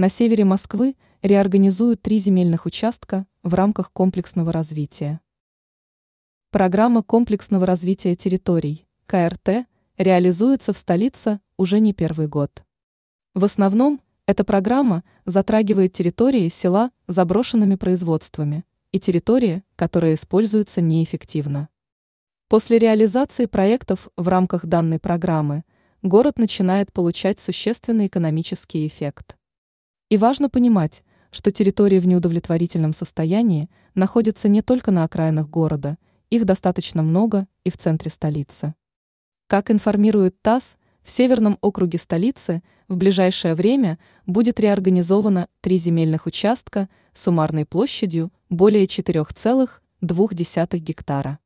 На севере Москвы реорганизуют три земельных участка в рамках комплексного развития. Программа комплексного развития территорий, КРТ, реализуется в столице уже не первый год. В основном эта программа затрагивает территории села с заброшенными производствами и территории, которые используются неэффективно. После реализации проектов в рамках данной программы город начинает получать существенный экономический эффект. И важно понимать, что территории в неудовлетворительном состоянии находятся не только на окраинах города, их достаточно много и в центре столицы. Как информирует ТАСС, в Северном округе столицы в ближайшее время будет реорганизовано три земельных участка суммарной площадью более 4,2 гектара.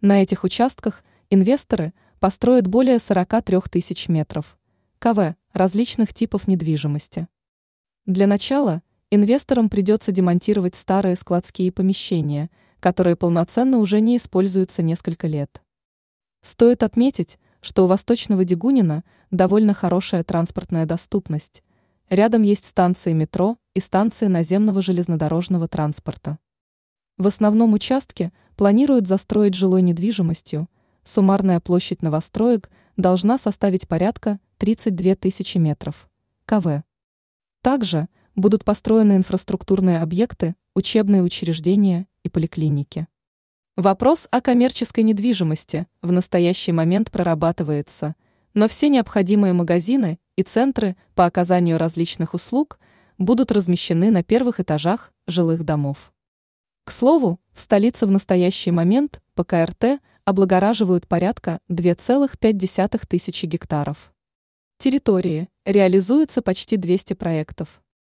На этих участках инвесторы построят более 43 тысяч метров КВ различных типов недвижимости. Для начала инвесторам придется демонтировать старые складские помещения, которые полноценно уже не используются несколько лет. Стоит отметить, что у Восточного Дегунина довольно хорошая транспортная доступность. Рядом есть станции метро и станции наземного железнодорожного транспорта. В основном участке планируют застроить жилой недвижимостью. Суммарная площадь новостроек должна составить порядка 32 тысячи метров. КВ. Также будут построены инфраструктурные объекты, учебные учреждения и поликлиники. Вопрос о коммерческой недвижимости в настоящий момент прорабатывается, но все необходимые магазины и центры по оказанию различных услуг будут размещены на первых этажах жилых домов. К слову, в столице в настоящий момент по КРТ облагораживают порядка 2,5 тысячи гектаров. Территории реализуется почти 200 проектов.